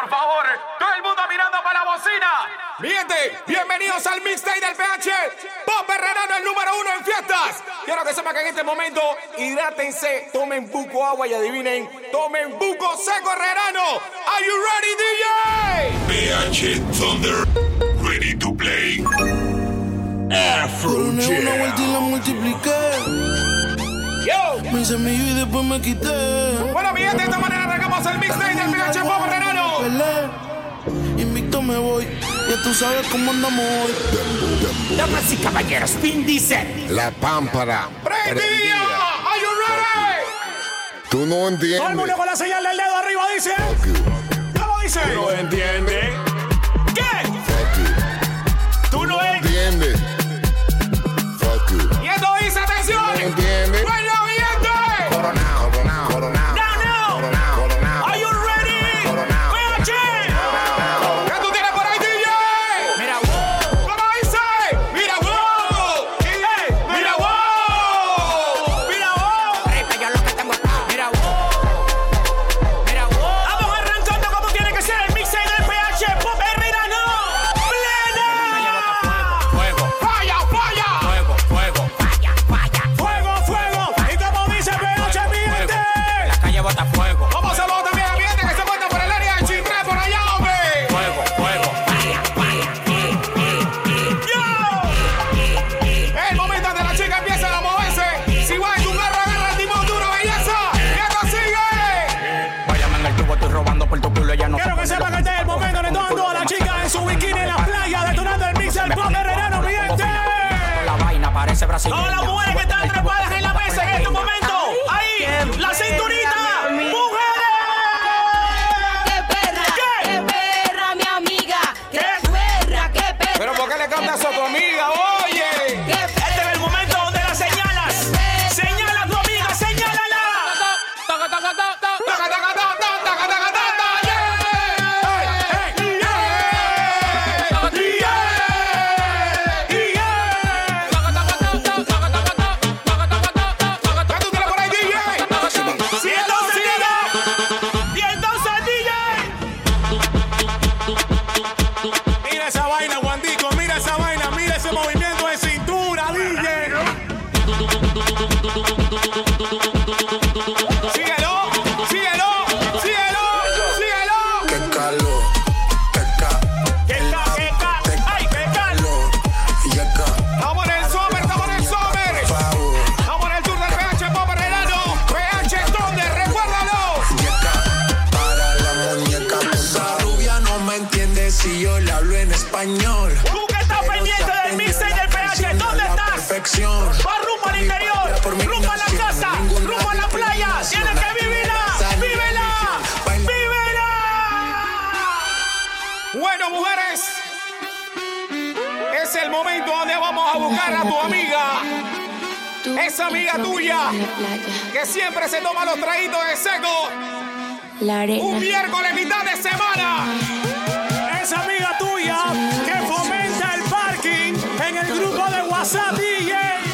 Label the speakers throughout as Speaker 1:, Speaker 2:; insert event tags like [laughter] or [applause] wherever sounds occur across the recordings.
Speaker 1: por favor. Todo el mundo mirando para la bocina.
Speaker 2: Miente, bienvenidos al mixtape del PH. Pop Herrerano, el número uno en fiestas. Quiero que sepan que en este momento hidrátense, tomen buco agua y adivinen, tomen buco seco Herrerano. Are you ready, DJ?
Speaker 3: PH Thunder, ready to play.
Speaker 4: Una, vuelta y la multipliqué.
Speaker 2: Yo.
Speaker 4: Me hice y después me quité.
Speaker 2: Bueno, mi de esta manera arrancamos el mixtape del PH Pop
Speaker 4: peleé. Invicto me voy, ya tú sabes cómo andamos hoy.
Speaker 5: Damas y caballeros, Pin dice:
Speaker 6: La pámpara.
Speaker 2: ¡Prendida! ¡Are you ready?
Speaker 6: Tú no entiendes.
Speaker 7: Todo el mundo con la señal del dedo arriba dice: ¿Cómo dice?
Speaker 2: No entiende.
Speaker 7: ¿Qué? ese
Speaker 2: brasileño. ¡Hola, mujer! amiga tuya que siempre se toma los traguitos de seco. Un miércoles mitad de semana.
Speaker 7: Esa amiga tuya que fomenta el parking en el grupo de WhatsApp DJ.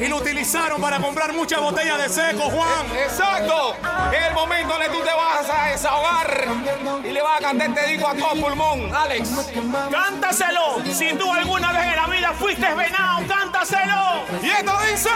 Speaker 2: y
Speaker 7: lo utilizaron para comprar muchas botellas de seco, Juan.
Speaker 2: Eh, exacto. Es el momento que tú te vas a desahogar y le vas a cantar este disco a todo pulmón, Alex.
Speaker 7: Cántaselo. Si tú alguna vez en la vida fuiste venado, cántaselo.
Speaker 2: Y esto dice.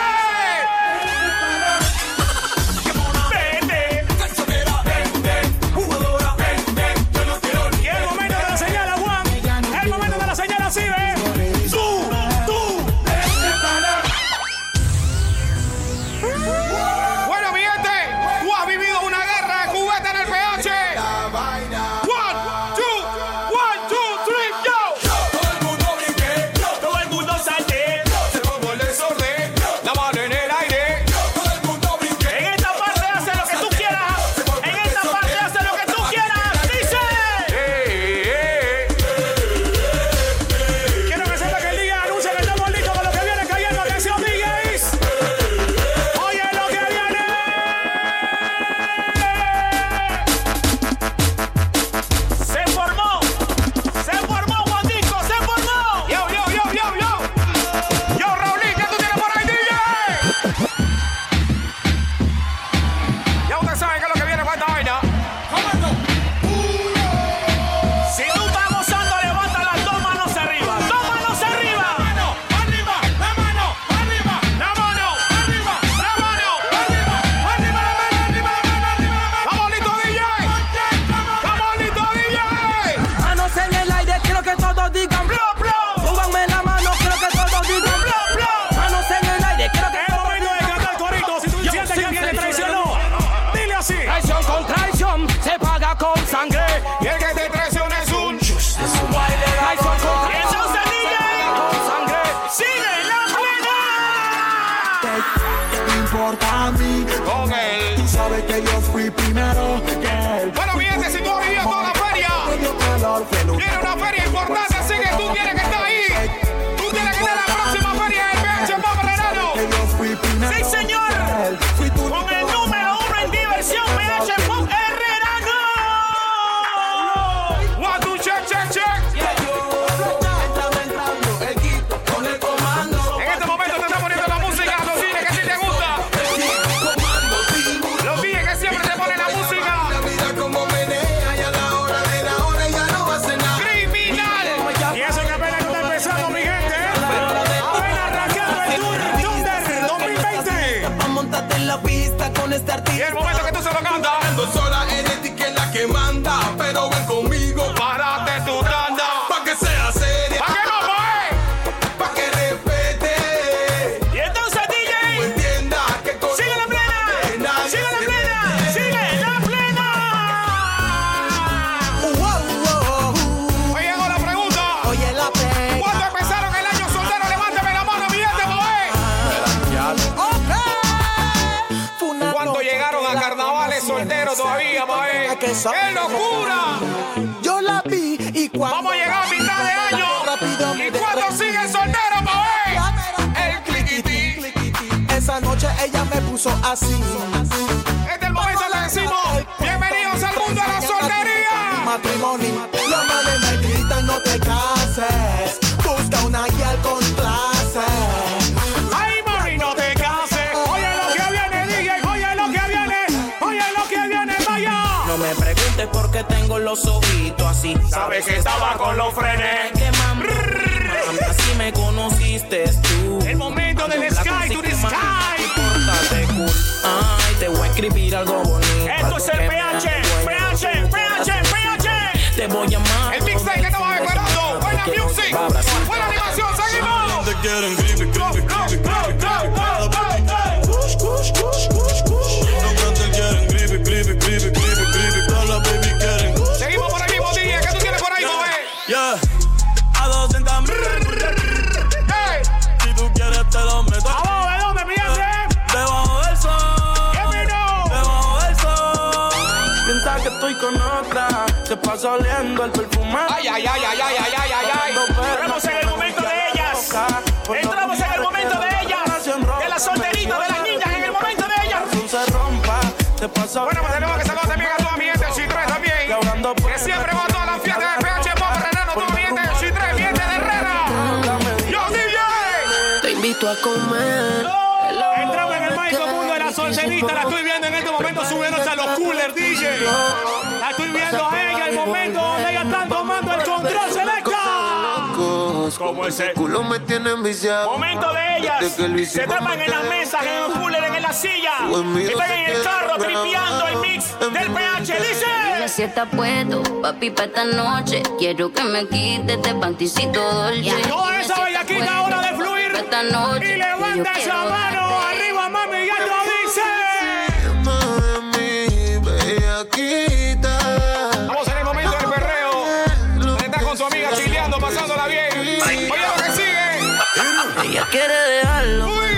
Speaker 2: Este
Speaker 4: y
Speaker 7: el
Speaker 2: momento que tú se lo cantas.
Speaker 5: puso así.
Speaker 2: Este es el momento que decimos: Bienvenidos al mundo de la soltería.
Speaker 5: Matrimonio, la madre me grita: No te cases. Busca una guía al complace.
Speaker 7: Ay, mami, no te cases. Oye lo que viene, DJ. Oye lo que viene. Oye lo que viene, vaya.
Speaker 5: No me preguntes por qué tengo los ojitos así.
Speaker 7: Sabes que estaba con los frenes.
Speaker 5: Así me conociste. escribir algo bonito.
Speaker 7: Esto es el PH, PH, PH, PH.
Speaker 5: Te voy a amar.
Speaker 2: El mixtape que estamos esperando. Buena music. Buena animación, seguimos. se pasa oliendo el perfume.
Speaker 4: Ay, ay, ay, ay,
Speaker 2: ay,
Speaker 4: ay, ay, ay, Entramos en el
Speaker 7: momento de
Speaker 4: ellas. Entramos en el
Speaker 2: momento de ellas. De las solteritas, de las
Speaker 7: niñas, en el momento de ellas.
Speaker 2: Bueno, pues tenemos que saludar también a toda mi gente de también. Que siempre va a todas las fiestas de PH Pop Renano, toda mi gente de 3 mi gente de Herrera. Yo, DJ.
Speaker 8: Te invito a comer.
Speaker 7: Entramos en el mágico mundo de las solteritas, la estoy viendo en este momento subiendo momento donde ya están tomando el control selecta.
Speaker 8: Como
Speaker 7: ese
Speaker 8: culo me tiene enviciado.
Speaker 7: Momento de ellas. Se trepan en las mesas, en los coolers, en la silla. Están en el carro tripeando el mix del PH. Dice.
Speaker 9: Dime si está puesto, papi, para esta noche. Quiero que me quites este panticito dolce.
Speaker 7: Toda esa bellaquita ahora de fluir.
Speaker 9: Esta noche.
Speaker 7: Y levanta esa mano arriba, mami,
Speaker 2: ya lo
Speaker 8: dice. quiere dejarlo.
Speaker 2: Uy.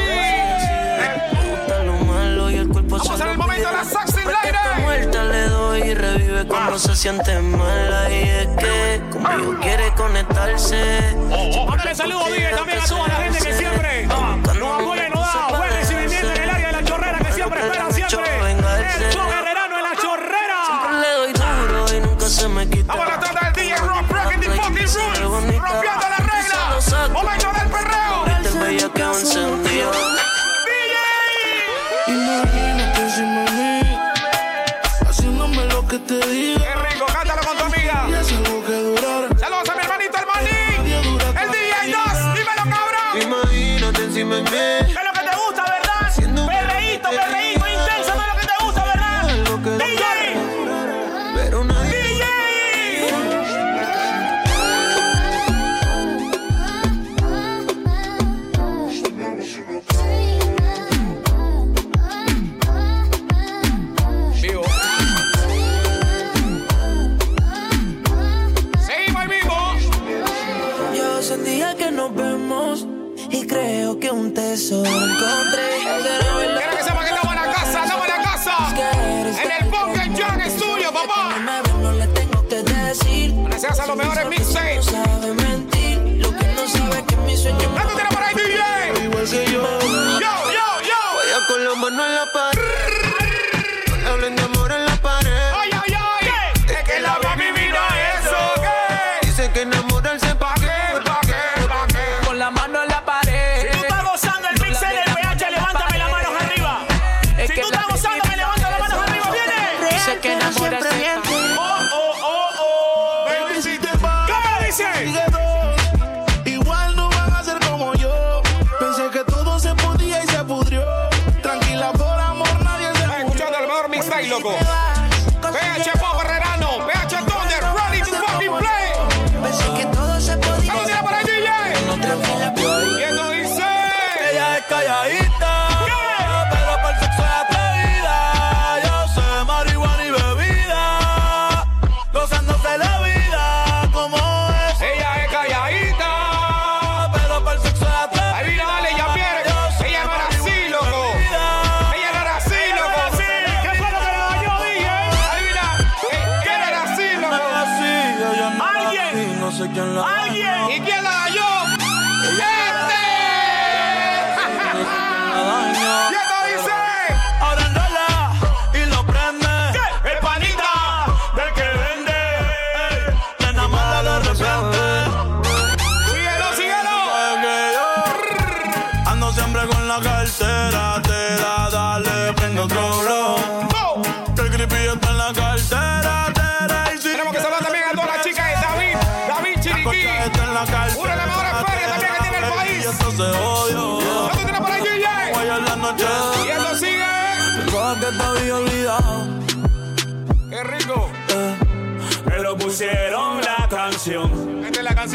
Speaker 2: Vamos en el momento de la
Speaker 8: le doy y revive cuando ah. se siente mala y es que conmigo ah. quiere conectarse. Oh, oh.
Speaker 7: Mándale saludos, Dile, también a toda la gente que siempre apoya buen recibimiento en el área de la chorrera que siempre espera siempre.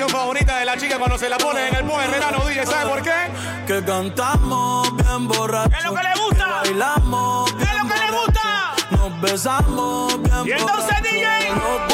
Speaker 7: canción favorita de la chica cuando se la pone en el buen verano, DJ, ¿sabe por qué?
Speaker 1: Que cantamos bien borrachos.
Speaker 7: ¡Es lo que le gusta!
Speaker 1: Que bailamos
Speaker 7: bien ¡Es lo que le gusta!
Speaker 1: Nos besamos bien
Speaker 7: ¿Y entonces,
Speaker 1: borrachos.
Speaker 7: DJ?
Speaker 10: No,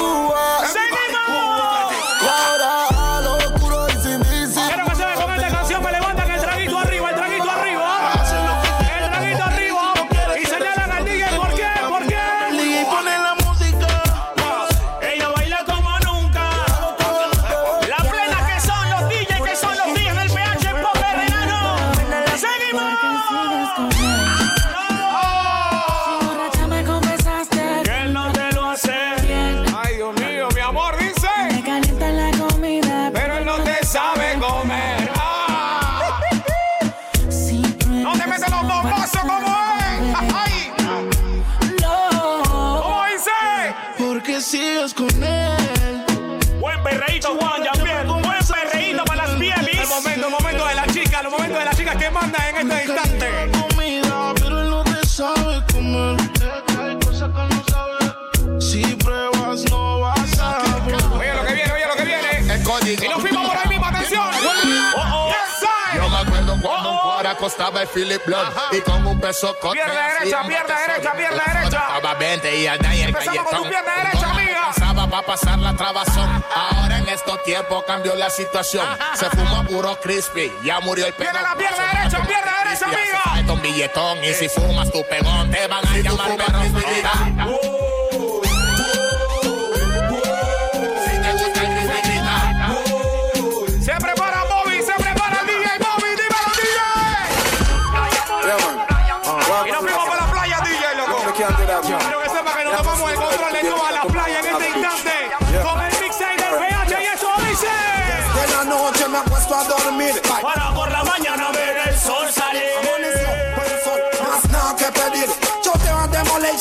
Speaker 3: costaba el Philip Blood y con un beso con
Speaker 2: Pierna derecha, pierna derecha, pierna derecha.
Speaker 3: Estaba 20 y allá en el
Speaker 2: Empezamos con tu pierna derecha, amiga.
Speaker 3: Pasaba para pasar la trabazón. Ahora en estos tiempos cambió la situación. Se fuma puro crispy, ya murió el pegón.
Speaker 2: Viene la pierna derecha, pierna derecha, amiga.
Speaker 3: un billetón y si fumas tu pegón te van a llamar perro.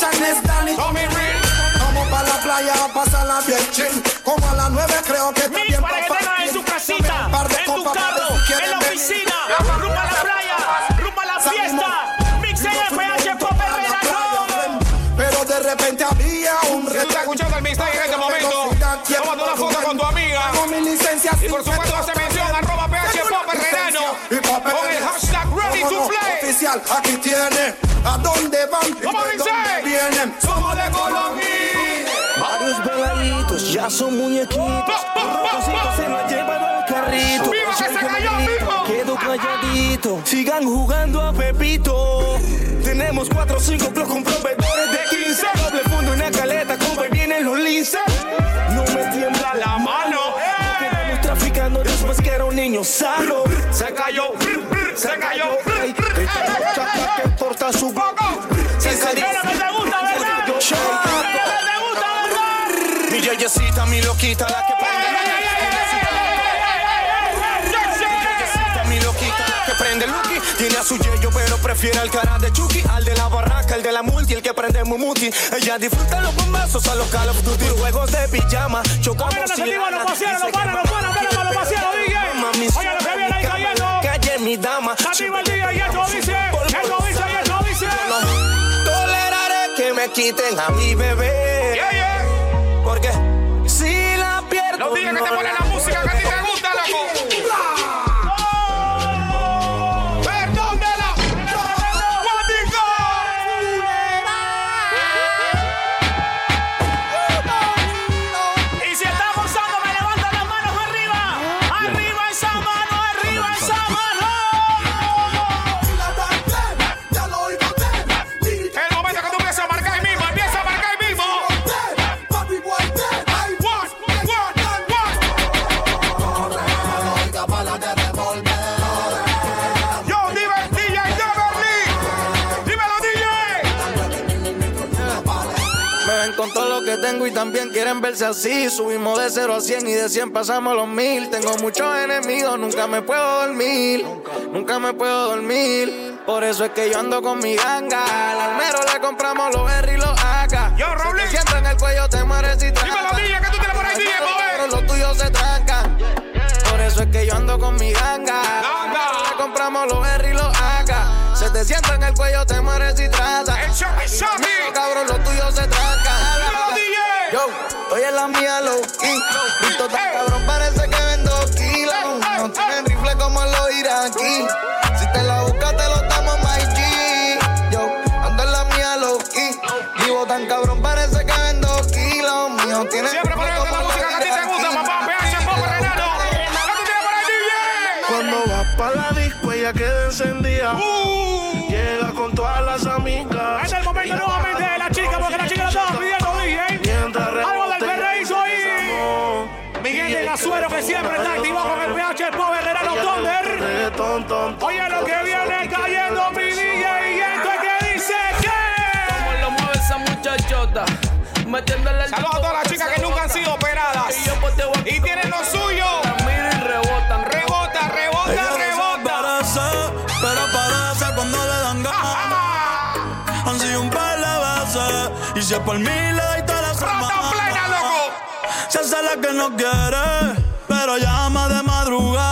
Speaker 4: Es Danny. Vamos para la playa a pasarla bien chill. Como a las nueve creo que está
Speaker 7: Mix
Speaker 4: bien
Speaker 7: para que tengas en tu casita, en tu carro, en la oficina, rumbo a la playa, rumbo a la fiesta. Mix en el PH Pop
Speaker 4: Pero de repente había un
Speaker 2: estás
Speaker 4: retraso.
Speaker 2: escuchando el mixtape en este momento, tómate una foto con tu amiga.
Speaker 4: Con mi licencia
Speaker 2: Y por supuesto hace mención arroba PH Pop con el hashtag ready to play.
Speaker 4: Oficial, aquí tiene. ¿A dónde van? y
Speaker 2: ¿Cómo
Speaker 4: de
Speaker 2: dice?
Speaker 4: dónde vienen?
Speaker 2: Somos de Colombia.
Speaker 8: Varios veladitos, ya son muñequitos.
Speaker 2: Pa, pa, pa,
Speaker 8: Rocositos
Speaker 2: pa.
Speaker 8: se la llevan al carrito.
Speaker 2: Viva que se cayó, vivo.
Speaker 8: Quedo calladito. Sigan jugando a Pepito. Tenemos cuatro o cinco blogs con proveedores de 15. Doble fondo, una caleta, compa, y vienen los linces. No me tiembla la mano. Quedamos traficando después que era un niño sano.
Speaker 2: Se cayó, se cayó.
Speaker 8: Yeyecita, mi loquita, la que prende la que prende Lucky. Tiene a su yeyo, pero prefiere al cara de Chucky. Al de la barraca, el de la multi, el que prende Mumuti. Ella disfruta los bombazos a los Call of Duty. Juegos de pijama, chocamos
Speaker 7: lo los paseros,
Speaker 8: Dice
Speaker 7: los panas,
Speaker 8: que
Speaker 7: los panas,
Speaker 8: mami,
Speaker 7: pero los paseros, DJ. Oye, lo que viene ahí cayendo.
Speaker 8: Calle mi dama.
Speaker 7: Activa el DJ y esto dice, esto dice, esto dice.
Speaker 8: No toleraré que me quiten a mi bebé.
Speaker 2: Yeah, yeah.
Speaker 8: Porque si.
Speaker 2: Los días que te ponen la
Speaker 8: tengo y también quieren verse así. Subimos de 0 a 100 y de 100 pasamos los mil. Tengo muchos enemigos, nunca me puedo dormir. Nunca me puedo dormir. Por eso es que yo ando con mi ganga. Al almero le compramos los R y los AK.
Speaker 2: Yo, Raulín.
Speaker 8: Si te siento en el cuello, te mueres y
Speaker 2: Dímelo, DJ, que tú tienes por ahí, DJ.
Speaker 8: Pero los tuyos se trancan. Por eso es que yo ando con mi ganga.
Speaker 2: Ganga.
Speaker 8: Le compramos los R y los AK. Se te sienta en el cuello, te mueres y tratas.
Speaker 2: El Shoppy.
Speaker 8: Cabrón, los tuyos se trancan. En la mía low key. Visto tan cabrón, parece que vendo kilos. No tienen rifle como los iraquí. Si te la buscas, te lo damos, my G. Yo, ando en la mía low key. Vivo tan cabrón, parece que vendo kilos. Mío, tienen
Speaker 2: Siempre
Speaker 8: rifle
Speaker 2: poniéndote la
Speaker 8: como
Speaker 2: música que a ti te gusta, papá. PH Pop Renano. ¿Qué tú tienes por ahí, DJ?
Speaker 10: Cuando vas pa' la disco, ella queda encendida.
Speaker 2: Uh.
Speaker 10: Llega con todas las amigas.
Speaker 7: Es el momento nuevamente Oye, lo que viene cayendo, mi DJ, y esto es que dice que.
Speaker 11: lo mueve esa muchachota. Metiéndole el
Speaker 2: Saludos a todas las chicas que nunca han sido operadas.
Speaker 11: Y
Speaker 2: Y tienen lo suyo.
Speaker 11: Y rebotan.
Speaker 2: Rebota, rebota, rebota.
Speaker 1: pero parece cuando le dan ganas. [laughs] Han sido un par de veces. Y si es por mí, le doy toda la
Speaker 2: Rata
Speaker 1: semana.
Speaker 2: plena, loco.
Speaker 1: Se hace la que no quiere, pero llama de madrugada.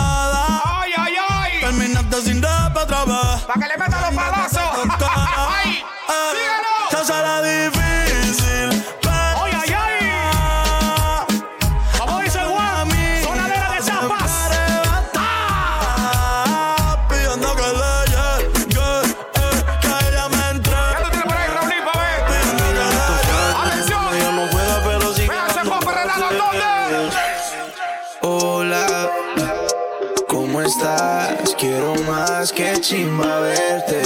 Speaker 1: Terminaste sin rap otra
Speaker 12: vez. Pa' que le meta los palazos. ¡Ay! ¡Dígalo! Más que chimba verte.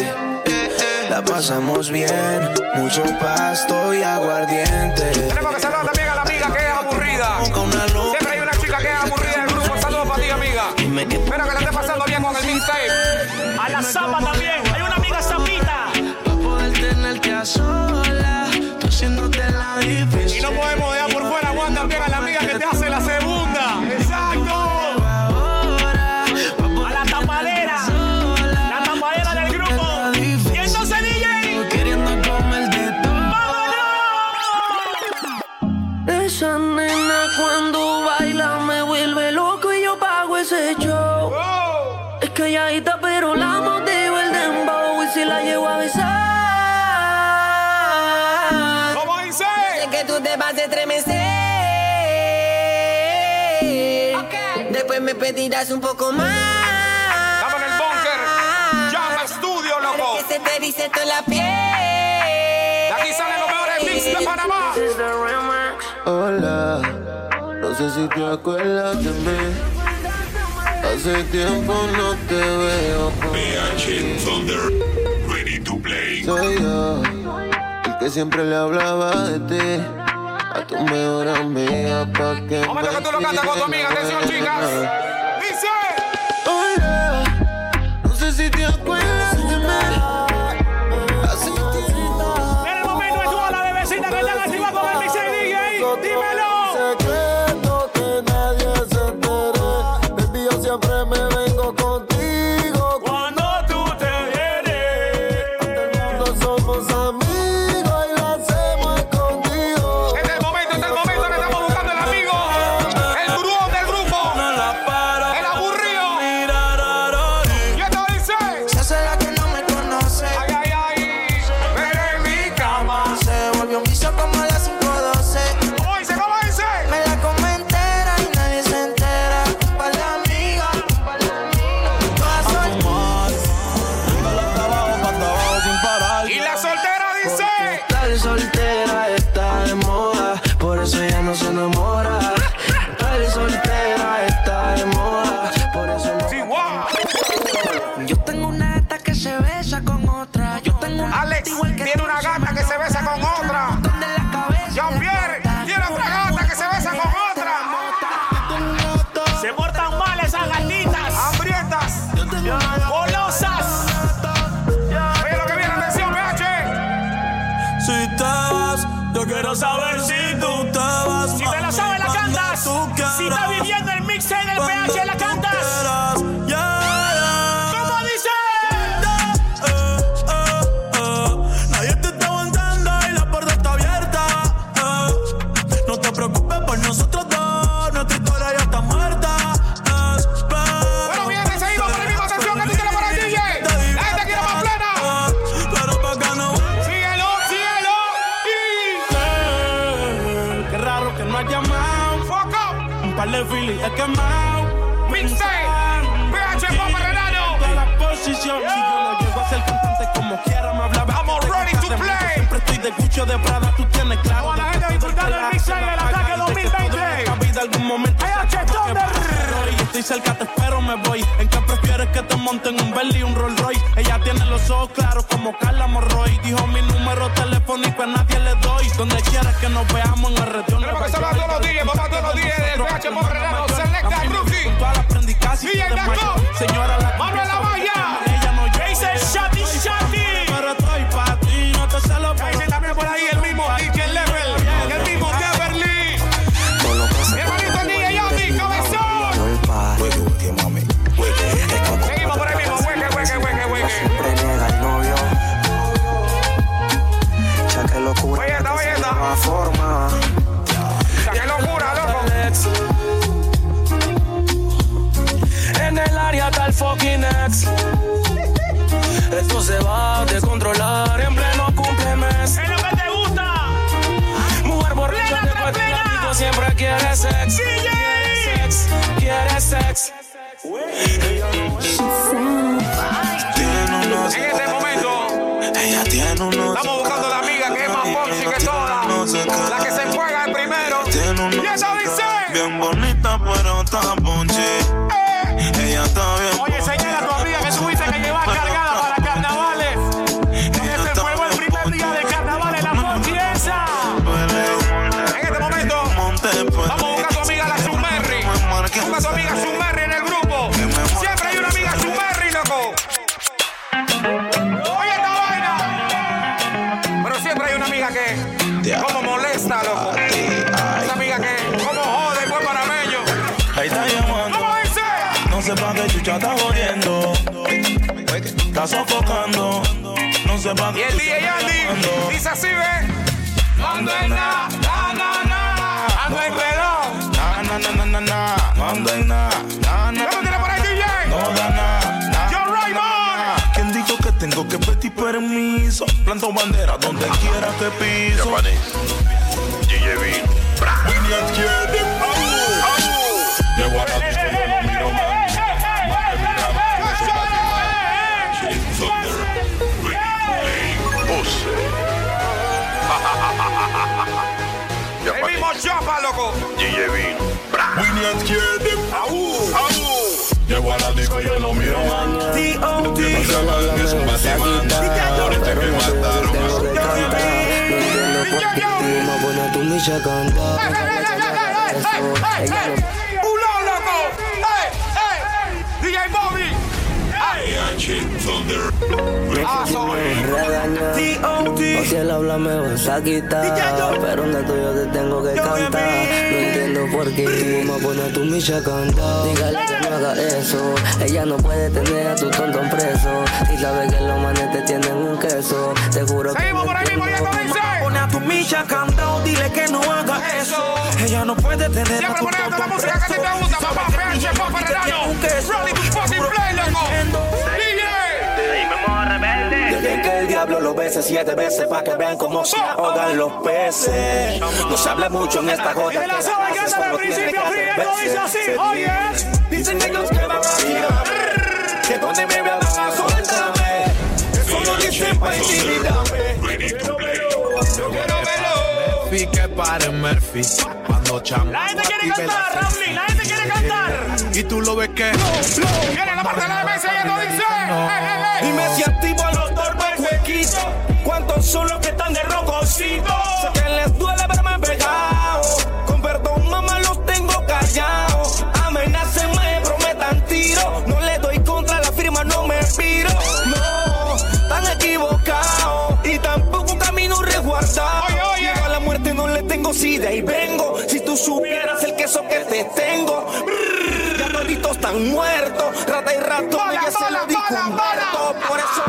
Speaker 12: La pasamos bien, mucho pasto y aguardiente.
Speaker 13: Tenemos que saludar también a la amiga que es aburrida. Siempre hay una chica que es aburrida del grupo. Saludos para ti, amiga. Espero que la esté pasando
Speaker 14: Vas a estremecer. Después me pedirás un poco más.
Speaker 13: Estamos en el bunker. Llama estudio, loco.
Speaker 14: Que se te dice toda la piel.
Speaker 13: De aquí salen los mejores mix de Panamá.
Speaker 12: Hola, no sé si te acuerdas de mí. Hace tiempo no te veo. Soy yo, el que siempre le hablaba de ti. A tu mejor amiga pa' que
Speaker 13: Momento que tú lo cantas con tu amiga. Atención, chicas. Dice.
Speaker 1: Golosas.
Speaker 13: Oye lo que viene, atención, PH.
Speaker 12: Si te vas, yo quiero
Speaker 1: saber si tú
Speaker 12: te vas.
Speaker 1: Si te la sabes, la cantas. Si estás viviendo el mixtape del PH, la cantas.
Speaker 12: Estoy de Prada, tú tienes claro.
Speaker 1: Toda la gente disfrutando el mixtape del ataque 2020.
Speaker 12: La vida algún momento. Y estoy cerca, te espero, me voy. ¿En qué prefieres que te monten un Bentley y un Rolls Royce? Ella tiene los ojos claros como Carla Morroy. Dijo mi número telefónico a nadie le doy. Donde quieras que nos veamos en el retorno.
Speaker 13: Tenemos que a todos los días, papá, todos los días del PH Papa Renano. Selecta Rookie.
Speaker 12: Señora, la
Speaker 13: Manuel Amaya.
Speaker 12: Nueva forma.
Speaker 13: Qué locura, loco.
Speaker 12: En el área el fucking ex. Esto se va a descontrolar en pleno cumplemes.
Speaker 1: Es lo que te gusta.
Speaker 12: Mujer borracha de latidos siempre quiere sex.
Speaker 1: DJ.
Speaker 12: Quiere sex, quiere sex. Tiene unos,
Speaker 13: En este momento,
Speaker 12: ella tiene unos.
Speaker 13: estamos buscando la amiga que es más ponchi que La que se juega el primero. Y eso dice.
Speaker 12: Bien bonita, pero está Está
Speaker 15: sofocando. No sepa
Speaker 2: Y
Speaker 15: que
Speaker 2: el DJ Andy dice así, ve. No ando en nada, na, na, na. Ando en reloj.
Speaker 15: Na, na, na, na, na, na. No ando en nada. Na, na,
Speaker 2: ¿Qué tú tienes por ahí, DJ?
Speaker 15: No da nada. na,
Speaker 2: John
Speaker 15: na,
Speaker 2: Raymond.
Speaker 15: na. ¿Quién dijo que tengo que pedir permiso? Planto bandera donde quiera que piso.
Speaker 2: Chapa, loco.
Speaker 15: Winnie izquierda. Llego a la disco y yo no miro más. Entiendo que que son batimandas. Ahorita que mataron a su
Speaker 5: No entiendo por qué tú me pones tu micha a cantar. Ella no O si él habla me vas a quitar Pero donde tuyo te tengo que cantar No entiendo por qué tú me pones tu micha a cantar Dígale que no haga eso Ella no puede tener a tu tonto preso Y sabe que los manes te tienen un queso Te juro que
Speaker 2: Seguimos por ahí mismo, ya dice.
Speaker 4: Pone a tu micha cantado, dile que no haga eso. Ella no puede tener a
Speaker 2: Siempre
Speaker 4: tu
Speaker 2: poniendo la
Speaker 4: tonto
Speaker 2: música que a ti te
Speaker 4: preso.
Speaker 2: gusta, papá.
Speaker 4: que
Speaker 2: PH, papá, Renano.
Speaker 4: Juro
Speaker 2: play,
Speaker 4: que
Speaker 2: loco.
Speaker 8: Lo bese siete veces para que vean cómo se ahogan los peces. No se habla mucho en esta joda.
Speaker 7: Que la sabe que principio dice así, oye.
Speaker 8: Dicen ellos que van a ir, que donde me vean van a soltarme. Eso lo dicen para intimidarme.
Speaker 12: Murphy, que pare Murphy. Cuando chamo.
Speaker 7: La gente quiere cantar, Ramli, la gente quiere cantar.
Speaker 12: Y tú lo ves que.
Speaker 2: Viene la parte de la mesa y esto dice.
Speaker 8: Dime si activo a ¿Cuántos son los que están de rococito? Sé que les duele verme pegado. Con perdón, mamá, los tengo callados. Amenacen, me prometan tiro. No le doy contra la firma, no me piro. No, están equivocados. Y tampoco camino resguardado.
Speaker 2: Oye, oye.
Speaker 8: Yo a la muerte no le tengo sida y vengo. Si tú supieras el queso que te tengo. Brrr, ya toditos están muertos. Rata y rato,
Speaker 2: Bala,
Speaker 8: ya se lo dijo. Por eso,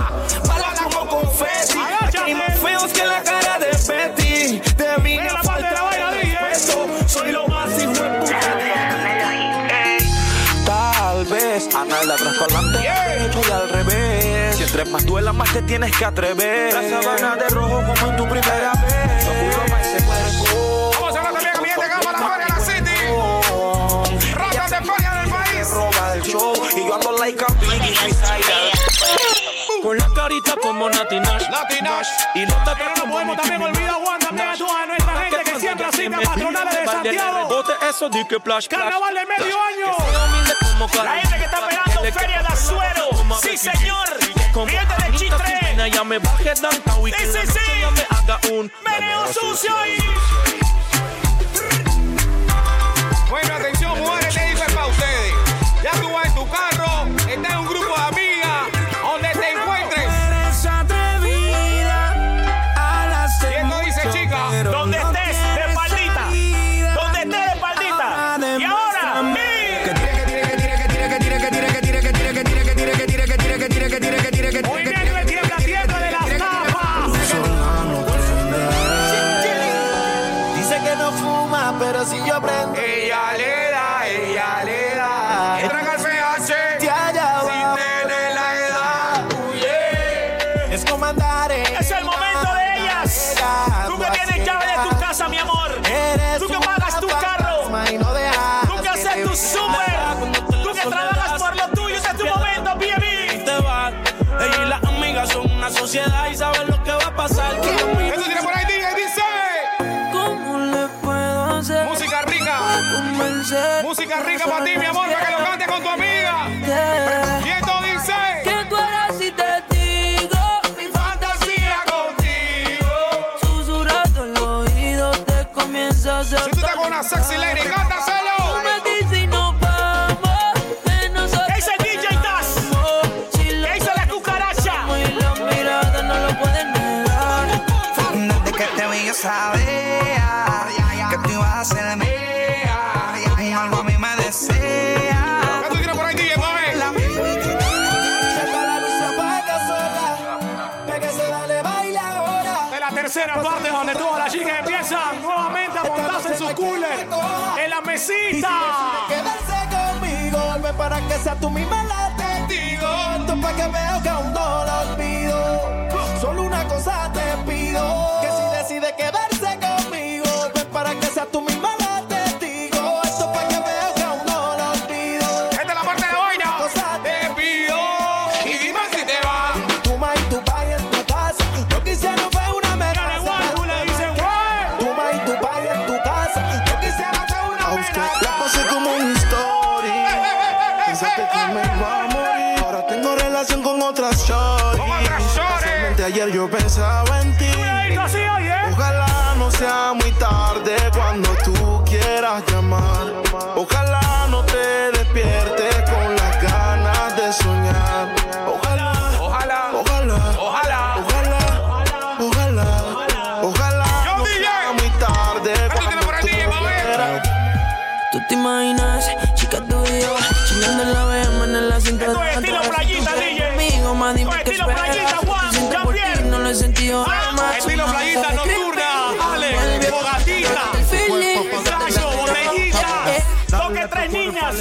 Speaker 8: entre más duela, más te tienes que atrever. La sabana de rojo como en tu primera vez. Yo juro pa' ese cuerpo.
Speaker 2: Vamos a hablar también mi gente Cámara Feria La City. Ratas de feria del país.
Speaker 8: roba del show y yo ando like a Biggie
Speaker 4: Con la carita como Nati Nash.
Speaker 2: Nati Nash.
Speaker 4: Y los
Speaker 7: Pero
Speaker 4: tatuajes
Speaker 7: no
Speaker 4: como
Speaker 7: podemos también olvidar, Juan, también a nuestra gente que siempre asiste a patronales de Santiago.
Speaker 4: Bote eso, di que flash.
Speaker 7: Carnaval de medio año.
Speaker 4: La
Speaker 7: gente que está pegando Feria de Azuero. Sí, señor. Cliente de.
Speaker 4: Ya me baje downtown y que
Speaker 7: Sí, sí,
Speaker 4: ya me haga un
Speaker 7: Meneo sucio y...
Speaker 2: Bueno, atención, mujeres, te digo es para ustedes. Ya tú vas en tu carro, estás en un grupo Música rica para ti, mi amor,
Speaker 7: nuevamente a montarse en su cooler en la mesita.
Speaker 12: Quedarse conmigo, para que sea tú misma la testigo. Esto para que veo que aún no lo olvido. Solo una cosa te pido, que si decides quedarse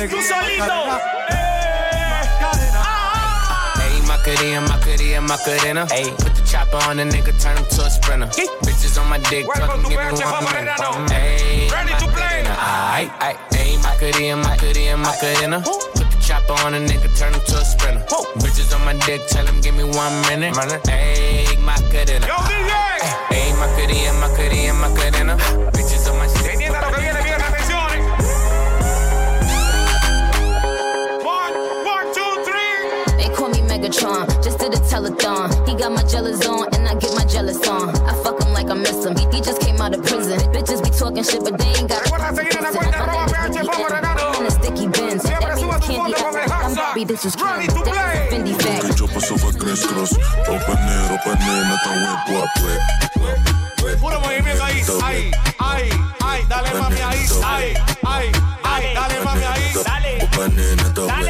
Speaker 7: tú solito.
Speaker 4: Hey, Macarena, Macarena, Macarena. Hey, put the chopper on the nigga, turn him to a sprinter. Bitches on my dick,
Speaker 2: Welcome
Speaker 4: talking,
Speaker 2: to
Speaker 4: give me one minute.
Speaker 2: Macarena.
Speaker 4: Hey,
Speaker 2: Ready to play.
Speaker 4: Aight, aight. Hey, Macarena, Macarena, Macarena. Put the chopper on the nigga, turn him to a sprinter. Bitches on my dick, tell him, give me one minute. Hey, Macarena.
Speaker 2: Yo, DJ.
Speaker 4: Hey, Macarena, Macarena, Macarena. Bitches on my dick.
Speaker 5: Megatron, just did a telethon. He got my jealous on, and I get my jealous on. I fuck him like I miss him. He, he just came out of prison. Bitches be talking shit, but they ain't got.
Speaker 2: Recuerda seguir en la cuenta arroba PH Poco Renano.
Speaker 5: I'm in a sticky bins.
Speaker 2: Siempre
Speaker 5: That
Speaker 2: sube
Speaker 5: means
Speaker 2: tu
Speaker 5: candy.
Speaker 2: foto con el
Speaker 5: I'm
Speaker 2: hashtag.
Speaker 5: Barbie, this is
Speaker 2: Ready
Speaker 5: Ken.
Speaker 2: to
Speaker 5: That
Speaker 2: play.
Speaker 5: is a Fendi bag.
Speaker 15: Yo paso fue crest cross, open air, open air, no tan huevo a pues.
Speaker 2: Puro movimiento ahí, ahí, ahí, ahí, dale mami ahí, ahí, ahí, ahí, dale mami ahí,
Speaker 7: Dale.
Speaker 15: Open air, no tan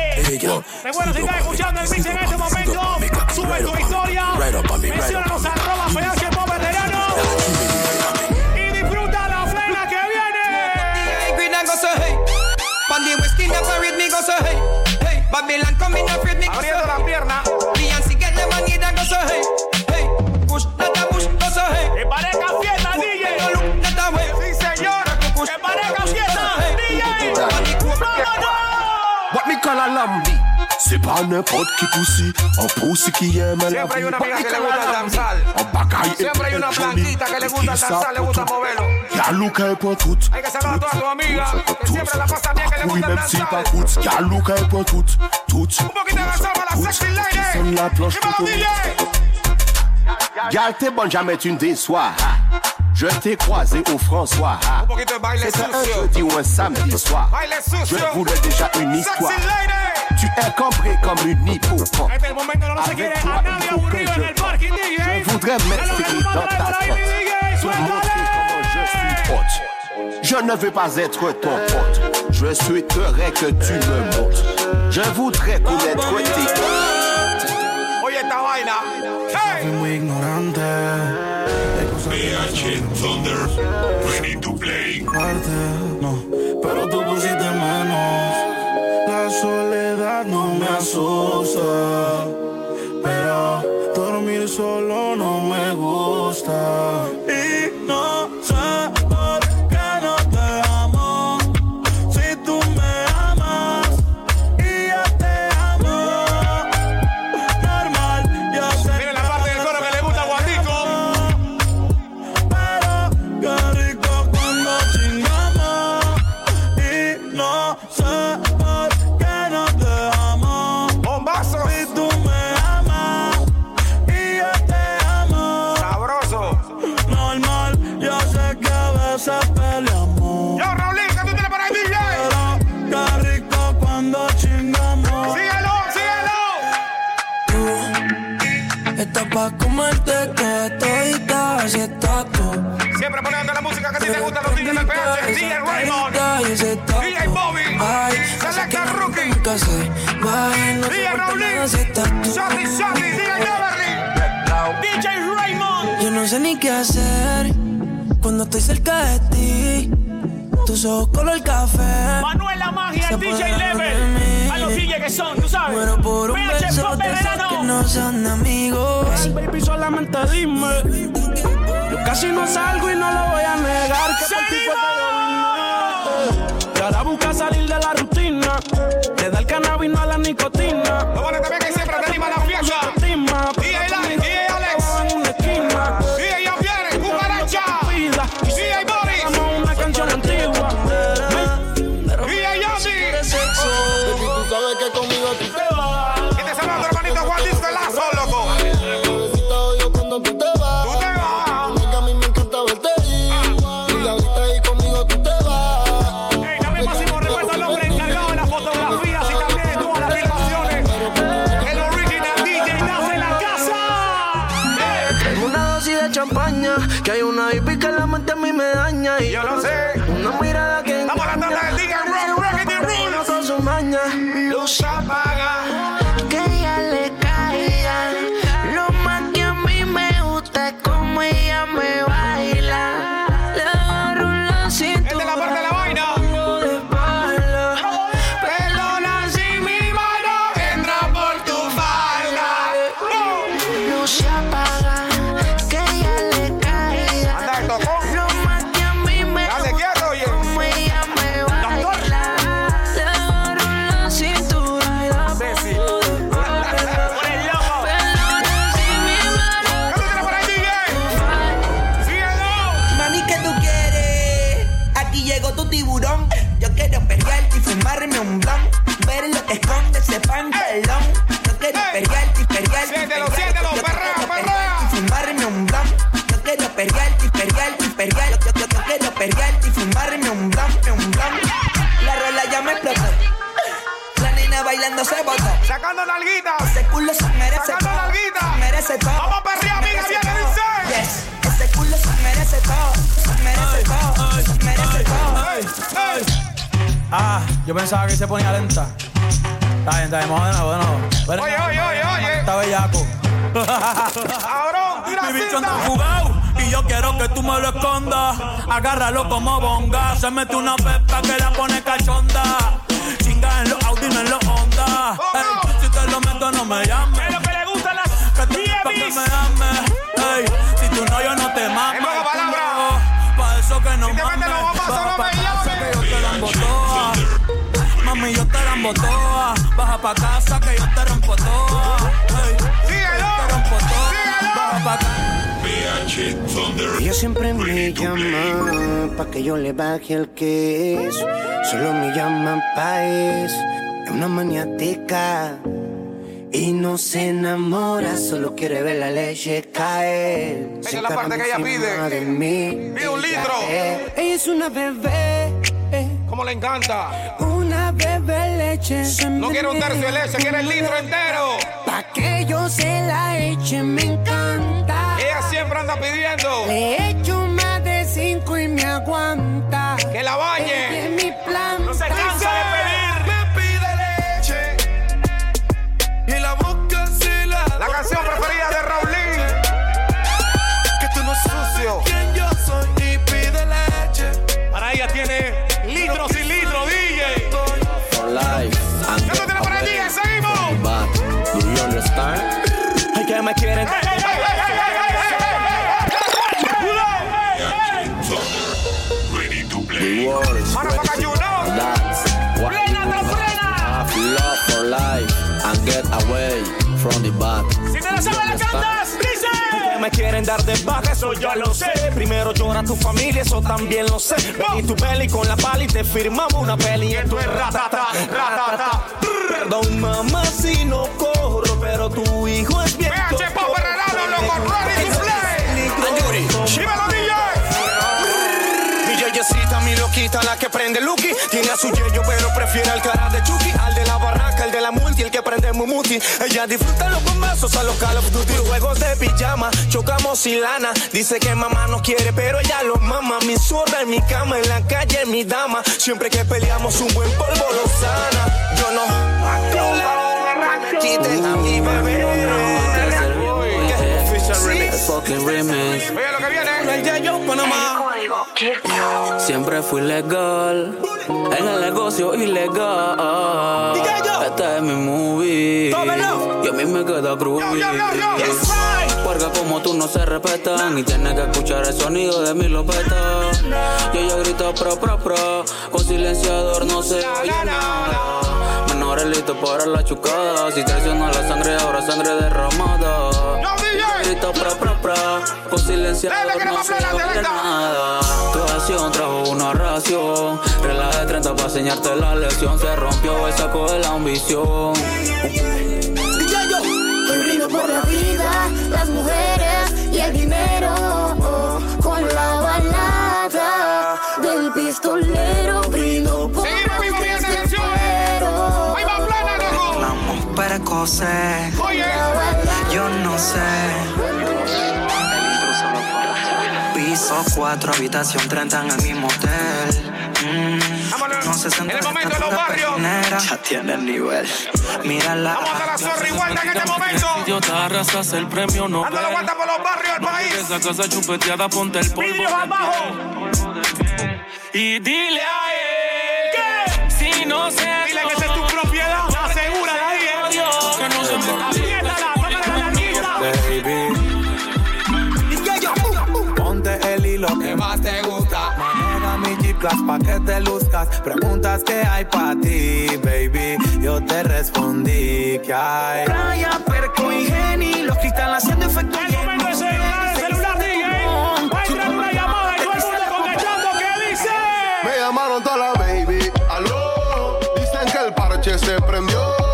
Speaker 15: Huevo.
Speaker 7: Recuerda, si estás escuchando el mix en este momento, sube tu historia, menciónanos arroba PH Veterano y disfruta la plena que viene.
Speaker 8: Green and go so hey. Pandy whiskey never read me go so hey. Hey, Babylon come in afraid me go so
Speaker 2: abriendo la
Speaker 8: hey.
Speaker 2: pierna.
Speaker 8: Beyonce get them and and go so hey. Hey, push not a push go so hey.
Speaker 7: Que parezca fiesta,
Speaker 8: No
Speaker 7: DJ.
Speaker 8: look not a way.
Speaker 2: Sí, señor.
Speaker 8: Push
Speaker 7: Que parezca fiesta, DJ. ¡Vámonos!
Speaker 16: What me call a What me call lambi?
Speaker 2: Danzar.
Speaker 16: Un bagaille
Speaker 2: Siempre hay una
Speaker 16: épais,
Speaker 2: blanquita que le gusta
Speaker 16: qui
Speaker 2: danzar, le gusta
Speaker 16: pour
Speaker 2: moverlo.
Speaker 16: tout. Y'a Luca et pour tout.
Speaker 2: Hay que saludar a todas tus amigas, que siempre la pasan bien, que le
Speaker 16: Oui,
Speaker 2: gusta
Speaker 16: même si
Speaker 2: danzar.
Speaker 16: pas tout. Y'a Luca et pour tout. Tout.
Speaker 2: Un poquito de danzar para la sexy lady.
Speaker 16: Sonne la cloche
Speaker 2: Dímelo,
Speaker 16: pour tout.
Speaker 2: DJ.
Speaker 16: Y'a t'es bonne, jamais tu ne déçois. Je t'ai croisé au François.
Speaker 2: Un poquito de baile
Speaker 16: C'était un
Speaker 2: sucio.
Speaker 16: jeudi ou un samedi soir.
Speaker 2: Baile sucio.
Speaker 16: Je voulais déjà une histoire. Tu es cambré comme une hippocampe.
Speaker 7: Este es el momento que no se quiere a nadie aburrido en el parking, DJ.
Speaker 16: Je voudrais m'exprimer
Speaker 7: tú
Speaker 16: dans ta
Speaker 7: por ahí,
Speaker 16: tête.
Speaker 7: DJ.
Speaker 16: Te montrer comment je suis hot. Je ne veux pas être ton pote. Je souhaiterais que tu me montres. Je voudrais connaître tes
Speaker 2: Oye esta vaina. Hey.
Speaker 1: Muy ignorante. Hay cosas que
Speaker 17: PH Thunder, ready to play.
Speaker 1: parte, no, pero tú pusiste asusta, pero dormir solo no me gusta.
Speaker 2: Rookie.
Speaker 13: Nunca se baje, no
Speaker 2: DJ Raulín. DJ.
Speaker 7: DJ Raymond.
Speaker 13: Yo no sé ni qué hacer cuando estoy cerca de ti. Tus ojos color café.
Speaker 7: Manuel la magia, el DJ Level. A los DJ que son, tú sabes.
Speaker 13: Muero por un
Speaker 7: PH
Speaker 13: beso de esos que no son amigos.
Speaker 1: Baby, solamente dime. Yo casi no salgo y no lo voy a negar. Que por ti fue que yo vine. Y ahora busca salir de la rutina. El cannabis no a la nicotina.
Speaker 2: Lo bueno también que siempre te anima la fiesta.
Speaker 8: Que
Speaker 13: hay una hippie que la mente a mí me daña. Y
Speaker 2: Yo lo sé.
Speaker 18: Yo
Speaker 1: pensaba que se ponía lenta. Está bien, está bien, nuevo. Ven,
Speaker 2: Oye, oye, oye, oye.
Speaker 1: Está bellaco.
Speaker 2: Cabrón, tira
Speaker 1: Mi bicho anda jugado y yo quiero que tú me lo escondas. Agárralo como bonga. Se mete una pepa que la pone cachonda. Chinga en los Audi, no en los Honda. Ey, si te lo meto, no me llames.
Speaker 7: Es lo que le gustan las
Speaker 1: Que que me ames. Ey, si tú no, yo no te mames.
Speaker 2: En pocas
Speaker 1: Tú
Speaker 2: palabras.
Speaker 1: no, Pa' eso que no
Speaker 2: Si te
Speaker 1: mames. Mami, yo te la embotoa. Baja pa' casa que yo te rompo toa. Ey,
Speaker 2: Síguelo.
Speaker 1: te rompo toa.
Speaker 2: Síguelo.
Speaker 1: Baja pa' casa.
Speaker 14: Ella siempre me llama pa' que yo le baje el queso. Solo me llama pa' eso. Es una maniática. Y no se enamora, solo quiere ver la leche caer.
Speaker 2: Esa es la parte que ella pide.
Speaker 14: De mí.
Speaker 2: Pide un litro.
Speaker 14: Ella es una bebé,
Speaker 2: ¿Cómo le encanta?
Speaker 14: Bebé leche.
Speaker 2: No quiere un tercio de leche, quiere el litro entero.
Speaker 14: Pa' que yo se la eche, me encanta.
Speaker 2: Ella siempre anda pidiendo
Speaker 14: Le echo más de cinco y me aguanta.
Speaker 2: que la bañe.
Speaker 14: es mi plan.
Speaker 19: From the back.
Speaker 7: Si te la sabes, la cantas. Dice.
Speaker 1: Que me quieren dar de baja, eso ya lo sé. Primero llora tu familia, eso también lo sé. Ven y tu peli con la pala y te firmamos una peli. Y esto es ratata, ratata. Perdón, mamá, si no corro, pero tu hijo es bien.
Speaker 2: PH Pop Herrerano, loco, ready to play. Dímelo,
Speaker 8: la que prende Lucky. Tiene a su yeyo, pero prefiere al cara de Chucky. Al de la barraca, el de la multi, el que prende Mumuti. Ella disfruta los bombazos a los Call of Duty. Juegos de pijama, chocamos y lana. Dice que mamá no quiere, pero ella lo mama. Mi zorra en mi cama, en la calle, mi dama. Siempre que peleamos, un buen polvo lo sana. Yo no. Quiten a mi bebé.
Speaker 19: Official remix.
Speaker 8: Sí,
Speaker 2: fucking remix.
Speaker 7: Oye, lo que viene.
Speaker 4: El Yayo Panamá.
Speaker 2: Siempre fui legal, en el negocio ilegal. Este es mi movie. Y a mí me queda groovy. Porque como tú no se respetan y tienes que escuchar el sonido de mi lopeta. Y ella grita pro pro pro, con silenciador no se oye nada. Menores listos para la chucada, si traiciona la sangre ahora sangre derramada. Grita pro pro pro, con silenciador no se oye nada. Tu acción trajo una ración, relaje de 30 para enseñarte la lección. Se rompió el saco de la ambición.
Speaker 14: Por la vida, las mujeres y el dinero. Con la balada del pistolero brindo por el desespero.
Speaker 20: Hablamos precoces. Yo no sé. Piso 4, habitación 30 en el mismo hotel. Mm, no se
Speaker 7: En el momento de los barrios.
Speaker 20: Ya tiene el nivel. Mírala.
Speaker 7: Vamos a la zorra igual en este momento.
Speaker 4: Idiota, arrasas el premio no.
Speaker 7: Dando la vuelta por los barrios del país.
Speaker 4: Esa casa chupeteada, ponte el polvo.
Speaker 7: Vídeos abajo.
Speaker 4: Y dile a él que si no se
Speaker 10: pa' que te luzcas. Preguntas que hay pa' ti, baby. Yo te respondí que hay.
Speaker 21: Raya, perco y geni, los cristales haciendo efecto.
Speaker 7: El momento de celular, el celular, DJ. Va a entrar una llamada y todo el mundo contestando. ¿Qué dice?
Speaker 22: Me llamaron toda la baby, aló. Dicen que el parche se prendió.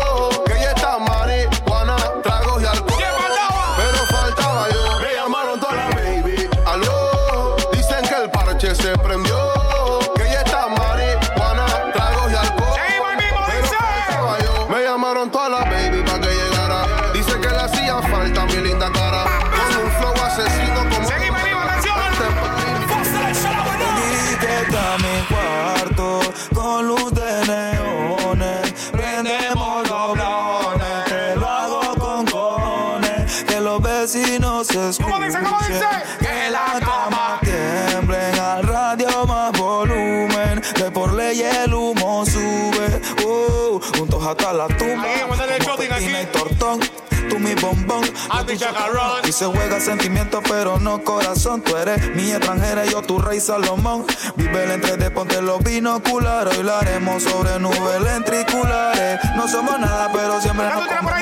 Speaker 22: Y se
Speaker 10: juega sentimiento, pero no corazón. Tú eres mi extranjera yo tu rey Salomón. Vive el entre de ponte los binoculares. Hoy lo haremos sobre nubes ventriculares. No somos nada, pero siempre nos comemos.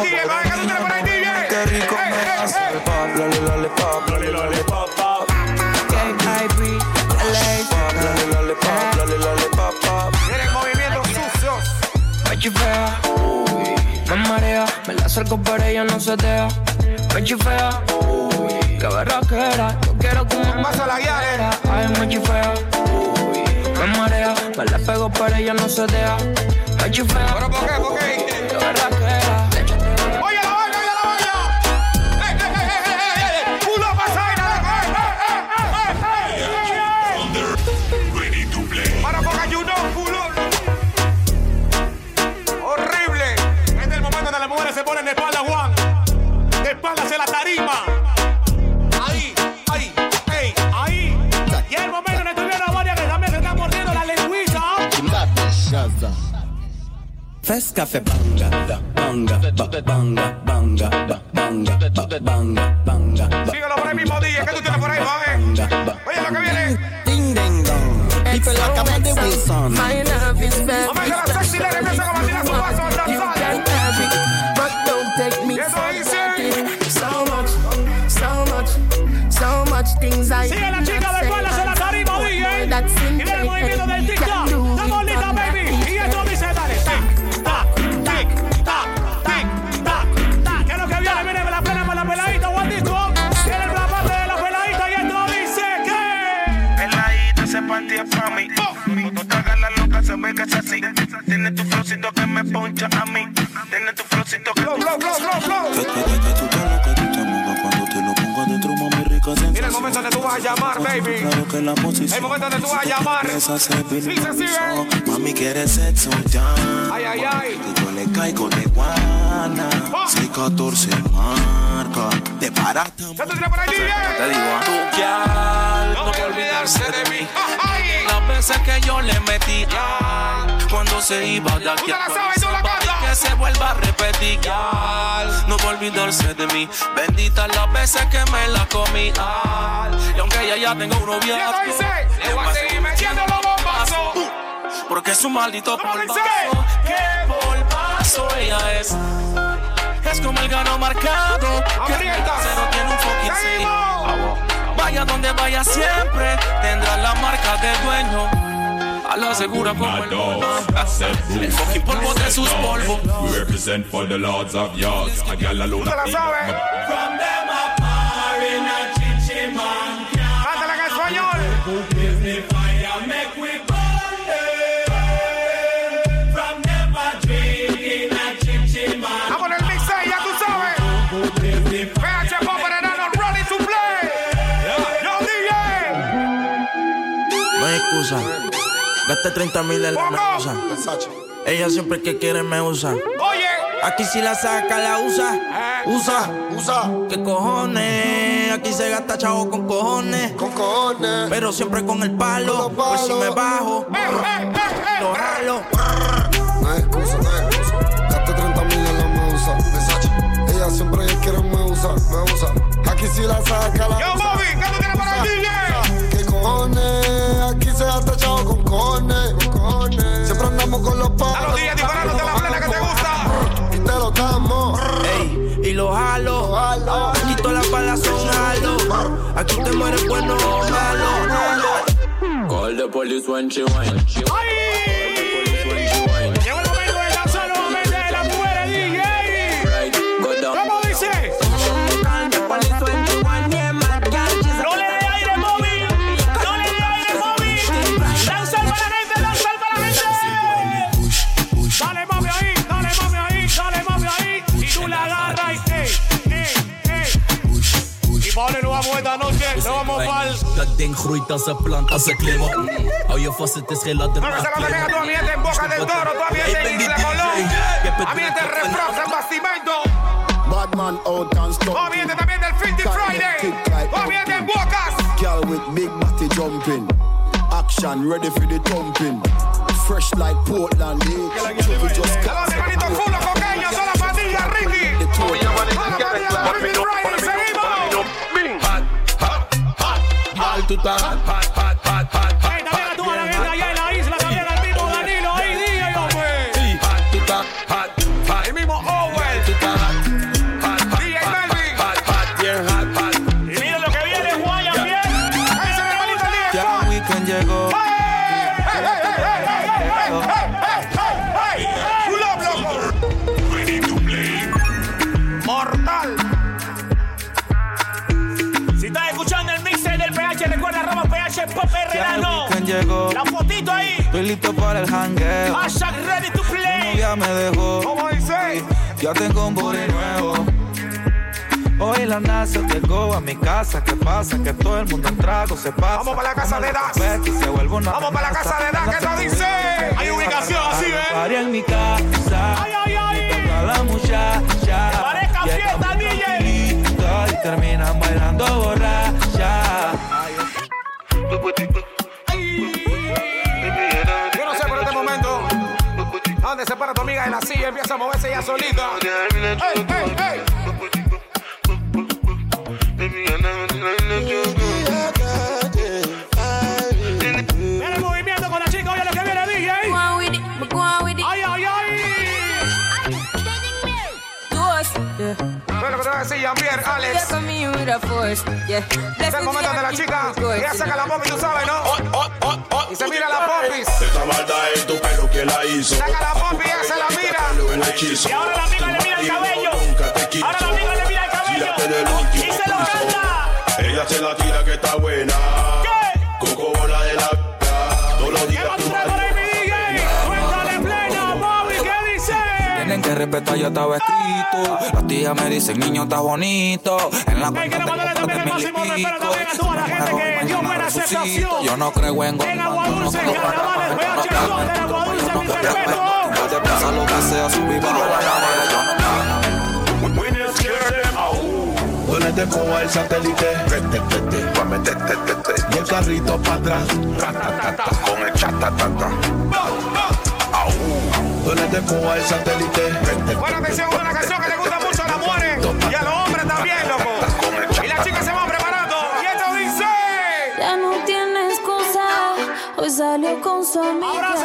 Speaker 10: Qué rico me hace el pop, lale, lale, pop, lale, lale, pop, pop. Pop, lale, lale, pop, lale, lale, pop, pop.
Speaker 7: Miren movimientos sucios.
Speaker 13: Me chifea, uy, me marea, me la acerco pero ella no se deja. Me chifea, uy, qué berraquera, yo quiero que me
Speaker 7: Pasa la guía,
Speaker 13: Ay, me chifea, uy, me marea, me la pego pero ella no se deja. Me chifea,
Speaker 7: ¿Pero por qué? ¿Por qué?
Speaker 13: qué
Speaker 10: Fes café banga, da, banga, ba, banga, banga, ba, banga, ba, banga, banga, ba,
Speaker 7: Síguelo por ahí mismo, DJ. ¿Qué tú tienes por ahí, va, Oye, lo que viene.
Speaker 10: ding ding dong. People like a man the Wilson.
Speaker 14: My love is very
Speaker 7: Vamos a ver la sexy lady, empieza como a tirar su paso al es
Speaker 23: así. Tiene tu flowcito que me poncha a mí. Tiene tu flowcito que...
Speaker 7: Flow. Mira el momento donde tú vas a llamar, baby.
Speaker 10: Claro que la posición.
Speaker 7: El momento donde tú vas a llamar.
Speaker 10: Mami quiere sexo ya.
Speaker 7: Ay, ay, ay.
Speaker 10: Que yo le caigo de guay. mañana. 614 marca. Te paras.
Speaker 2: ¿Ya te por allí,
Speaker 10: Te digo, ¿ah?
Speaker 4: Tu gal, no puede olvidarse de mí. Las veces que yo le metí, cuando se iba de aquí
Speaker 2: Tú te la
Speaker 4: a
Speaker 2: sabes, tú la
Speaker 4: Somebody
Speaker 2: cantas.
Speaker 4: que se vuelva a repetir, no puede olvidarse de mí. Bendita las veces que me la comí, y aunque ella ya tenga un
Speaker 2: ¿Qué
Speaker 4: noviazgo,
Speaker 2: lo dice? Le voy a seguir metiendo los bombazos.
Speaker 4: porque es un maldito
Speaker 2: ¿Cómo
Speaker 4: polvazo. Que polvazo ella es. Es como el gano marcado. Que cero tiene un fucking seis. Vaya donde vaya siempre, tendrá la marca del dueño. A la segura como el polvo. El fucking polvo de sus polvos.
Speaker 17: We represent for the lords of yards. A gal alone.
Speaker 2: ¿Tú te la
Speaker 10: No. Gasté 30 mil en la medusa. Ella siempre que quiere me usa.
Speaker 2: Oye.
Speaker 10: Aquí si la saca, la usa.
Speaker 2: Eh.
Speaker 10: Usa, usa. ¿Qué cojones? Aquí se gasta chavo con cojones.
Speaker 22: Con cojones.
Speaker 10: Pero siempre con el palo. Por si me bajo.
Speaker 2: Eh, eh, eh, eh.
Speaker 10: Lo jalo.
Speaker 22: No hay excusa, no hay excusa. Gasté 30 mil en la medusa. Versace. Ella siempre que quiere me usa, me usa. Aquí si la saca, la
Speaker 2: Yo,
Speaker 22: usa.
Speaker 2: Bobby, ¿qué tú tienes para el DJ?
Speaker 22: ¿Qué cojones? Se gasta chavo con cojones. Siempre andamos con los
Speaker 2: A
Speaker 22: palos.
Speaker 2: los DJ disparándote la plena que te gusta.
Speaker 22: Y te lo damos.
Speaker 10: Ey, y lo jalo.
Speaker 22: Jalo.
Speaker 10: Aquí todas las balas son jalo. Aquí te mueres bueno o malo.
Speaker 24: Call the police when she whine.
Speaker 2: ¡Ay! Llegó el is no, klein. Mal.
Speaker 1: Dat ding groeit als een plant, als een klim op. Hou je vast, het is geen ladder, maar
Speaker 2: klim op. Ik ben die DJ. Abriete el refrán, San Bastimento.
Speaker 22: Badman out and
Speaker 2: stop. Oh, viene también del Filthy Friday. Like oh, viene en Bocas.
Speaker 22: Girl with big body jumping. Action ready for the thumping. Fresh like Portland. Chubby just got.
Speaker 2: A los hermanitos full of cocaña, son las patillas, Ricky. Toda la patilla, Ricky.
Speaker 7: tout par hot,
Speaker 10: listo para el jangueo.
Speaker 2: Hashtag ready to
Speaker 10: Mi
Speaker 2: play.
Speaker 10: novia me dejó.
Speaker 2: ¿Cómo dice?
Speaker 10: Ya tengo un booty nuevo. Hoy la NASA llegó a mi casa. ¿Qué pasa? Que todo el mundo en trago se pasa.
Speaker 2: Vamos para la casa de Das. Vamos para la casa de Das, ¿qué te dice? Hay ubicación así, ¿eh?
Speaker 10: En mi casa.
Speaker 2: Ay, ay, ay.
Speaker 10: La muchacha.
Speaker 2: Parezca fiesta, DJ.
Speaker 10: Y terminan bailando borracha.
Speaker 2: En la silla? Empieza a moverse ella solita. ¡Ey, ey, ey! Mira el movimiento con la chica, oye lo que viene, DJ. ¡Ay, ay, ay! Que te voy a decir, Jean-Pierre, Alex. Es el momento de la chica. Ella saca la pop y tú sabes, ¿no? Y se mira la popis.
Speaker 17: Esta maldad en tu pelo que la hizo.
Speaker 2: Saca la pop y ella se la mira. Y ahora la amiga le mira el cabello. Ahora la amiga le mira el cabello. Y se lo canta.
Speaker 17: Ella se la tira que está buena.
Speaker 2: ¿Qué?
Speaker 17: Coco bola de la Todos los
Speaker 2: ¿Qué
Speaker 10: que respetar ya estaba escrito. Las tías me dicen, niño, estás bonito. En la
Speaker 2: que.
Speaker 10: Yo no creo en
Speaker 2: En agua dulce, carnavales,
Speaker 10: vean
Speaker 2: chingón, en agua dulce, mi respeto.
Speaker 10: Que sea, subir no
Speaker 12: oh. este el satélite, y el carrito para atrás,
Speaker 25: con el chatatata.
Speaker 12: Donde te pongo el satélite.
Speaker 26: Buena atención, una canción que le gusta mucho a las mujeres y a los hombres también, loco. Y las chicas se van preparando. Y esto dice.
Speaker 7: Ya no tiene excusa. Hoy salió con su amiga.
Speaker 26: Abrácense,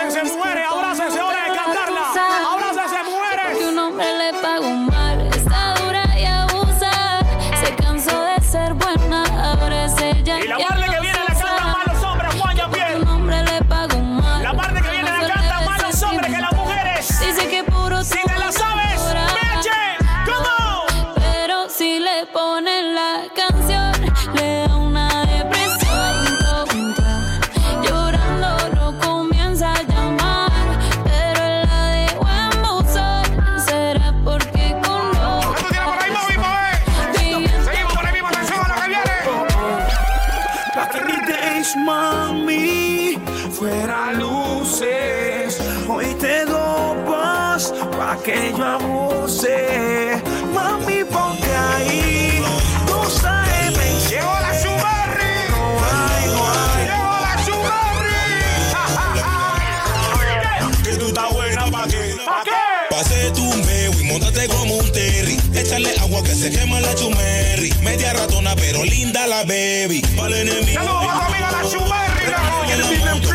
Speaker 7: se
Speaker 27: quema la chumerri. Media ratona, pero linda la baby. Para el enemigo.
Speaker 26: Saludos a tu amiga la Chubarri, loco.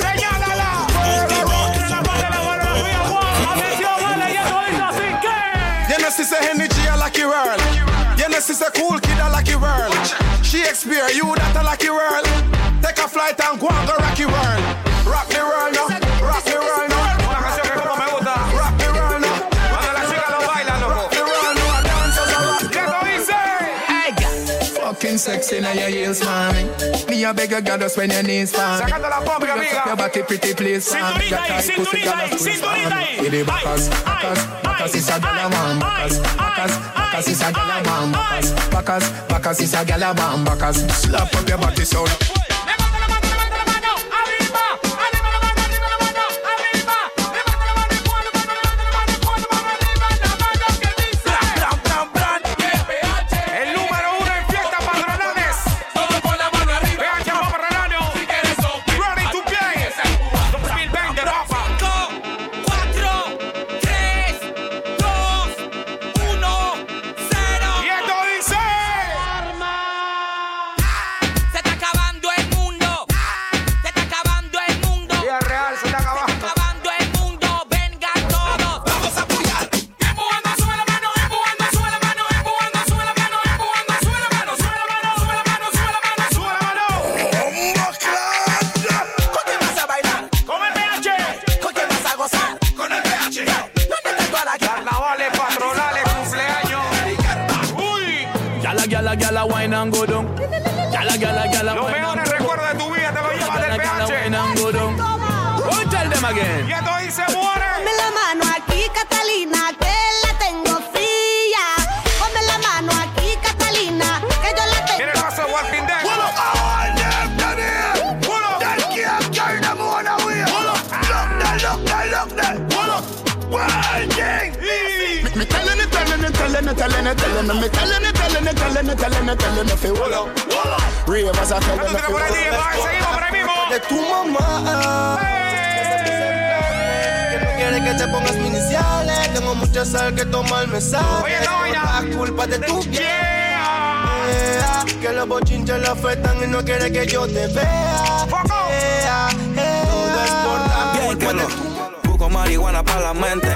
Speaker 26: Señálala. La parte de la coreografía, Juan. Atención, vale, y esto dice así que.
Speaker 2: You know, she say Henry G, I like you world. You know, she say cool kid, I like you world. Shakespeare, you that I like you world. Take a flight and go and go rock you world.
Speaker 3: Fucking sexy now your heels, mommy. Me a beg you, girl, just when your knees for me.
Speaker 26: Sacando la pompa,
Speaker 3: Bring up
Speaker 26: amiga.
Speaker 3: your body pretty please for me.
Speaker 26: Cinturita ahí,
Speaker 3: Your tight pussy,
Speaker 26: cinturita
Speaker 3: girl,
Speaker 26: ahí,
Speaker 3: just squeeze
Speaker 26: cinturita
Speaker 3: for me.
Speaker 26: ahí.
Speaker 3: With the
Speaker 26: Ay,
Speaker 3: backers,
Speaker 26: ay,
Speaker 3: backers,
Speaker 26: ay,
Speaker 3: backers is a girl a
Speaker 26: ay,
Speaker 3: man, backers,
Speaker 26: ay,
Speaker 3: backers,
Speaker 26: ay,
Speaker 3: backers is a girl a
Speaker 26: ay,
Speaker 3: man, backers,
Speaker 26: ay.
Speaker 3: backers, backers is a girl a man, backers. Slap up your body so. Me.
Speaker 2: De tu mamá. Quiere que te pongas mis iniciales. Tengo mucha sal que tomar me sabe.
Speaker 26: Oye,
Speaker 2: culpa de tu.
Speaker 26: Yeah,
Speaker 2: Que los bochinches la afectan y no quiere que yo te vea. Todo es por
Speaker 10: Busco marihuana para la mente.
Speaker 26: Eh.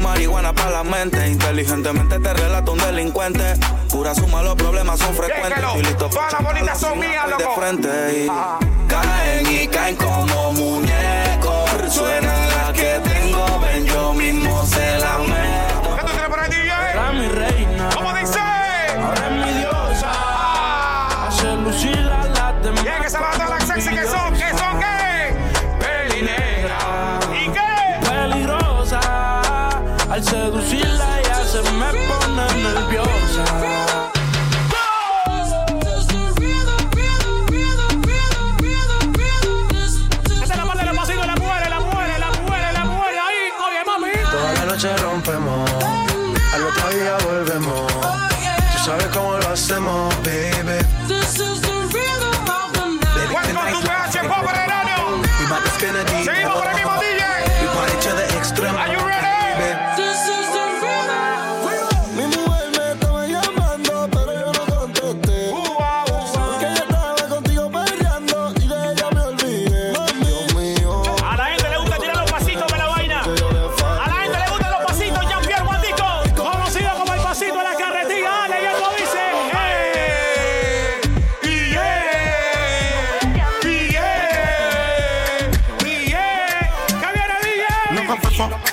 Speaker 10: Marihuana para la mente. Inteligentemente te relato un delincuente. Pura suma, los problemas son frecuentes.
Speaker 26: Déjalo.
Speaker 10: Y listo
Speaker 26: Todas las bolitas son mías,
Speaker 10: de
Speaker 26: loco.
Speaker 10: frente. Y caen y caen como muñecos. Suena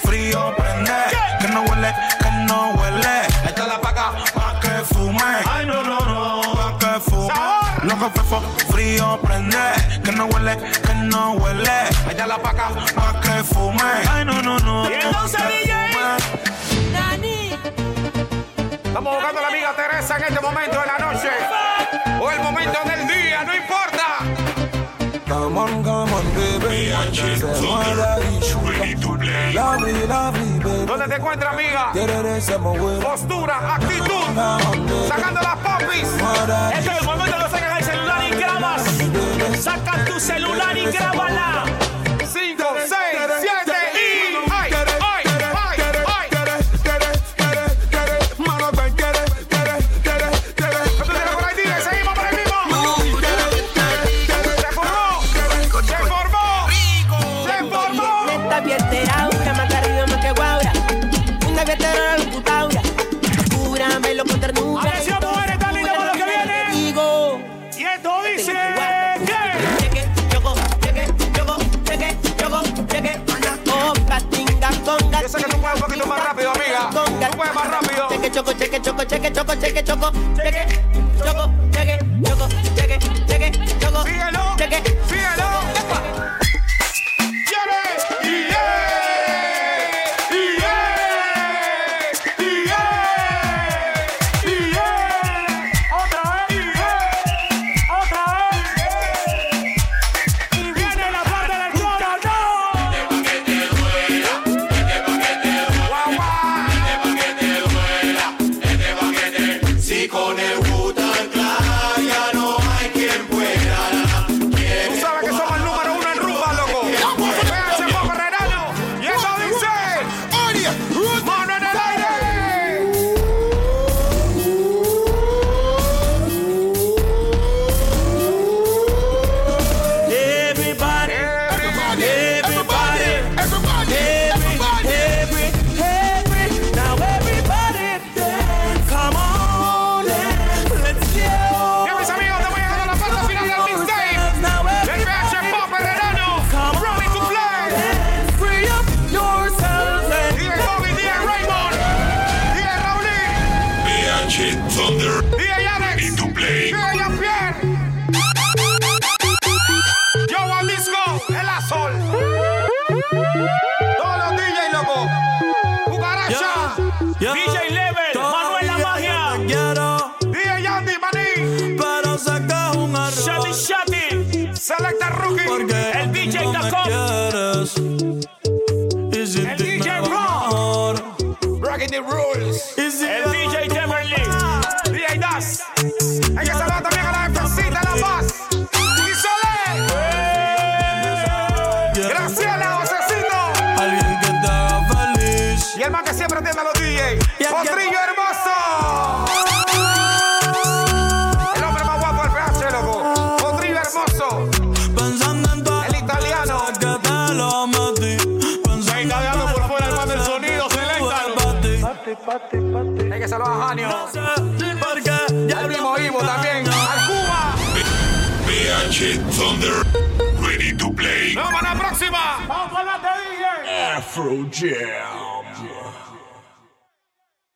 Speaker 10: frío prende. Que no huele, que no huele. Esta la paga pa' que fume. Ay, no, no, no. Pa' que fume. Lo que fue frío prende. Que no huele, que no huele. Esta la paga pa' que fume. Ay, no, no, no.
Speaker 7: Y entonces, DJ. Nani.
Speaker 2: Estamos buscando a la amiga Teresa en este momento de la noche. O el momento del día. ¿Dónde te encuentras, amiga? Postura, actitud, sacando las popis.
Speaker 7: Este es el momento que sacas el celular y grabas. Saca tu celular y grábala.
Speaker 2: 5, 6, 7.
Speaker 14: choco, cheque, choco, cheque, choco, cheque, choco, cheque, choco, cheque, choco, cheque, cheque, choco, cheque,
Speaker 2: síguelo. Pone los
Speaker 7: años.
Speaker 28: No
Speaker 2: sé por
Speaker 28: qué.
Speaker 2: Al mismo Ivo también. Al Cuba.
Speaker 17: PH Thunder. Ready to play.
Speaker 2: ¡Vamos a la próxima!
Speaker 7: ¡Vamos a la te dije!
Speaker 1: Afro Jam.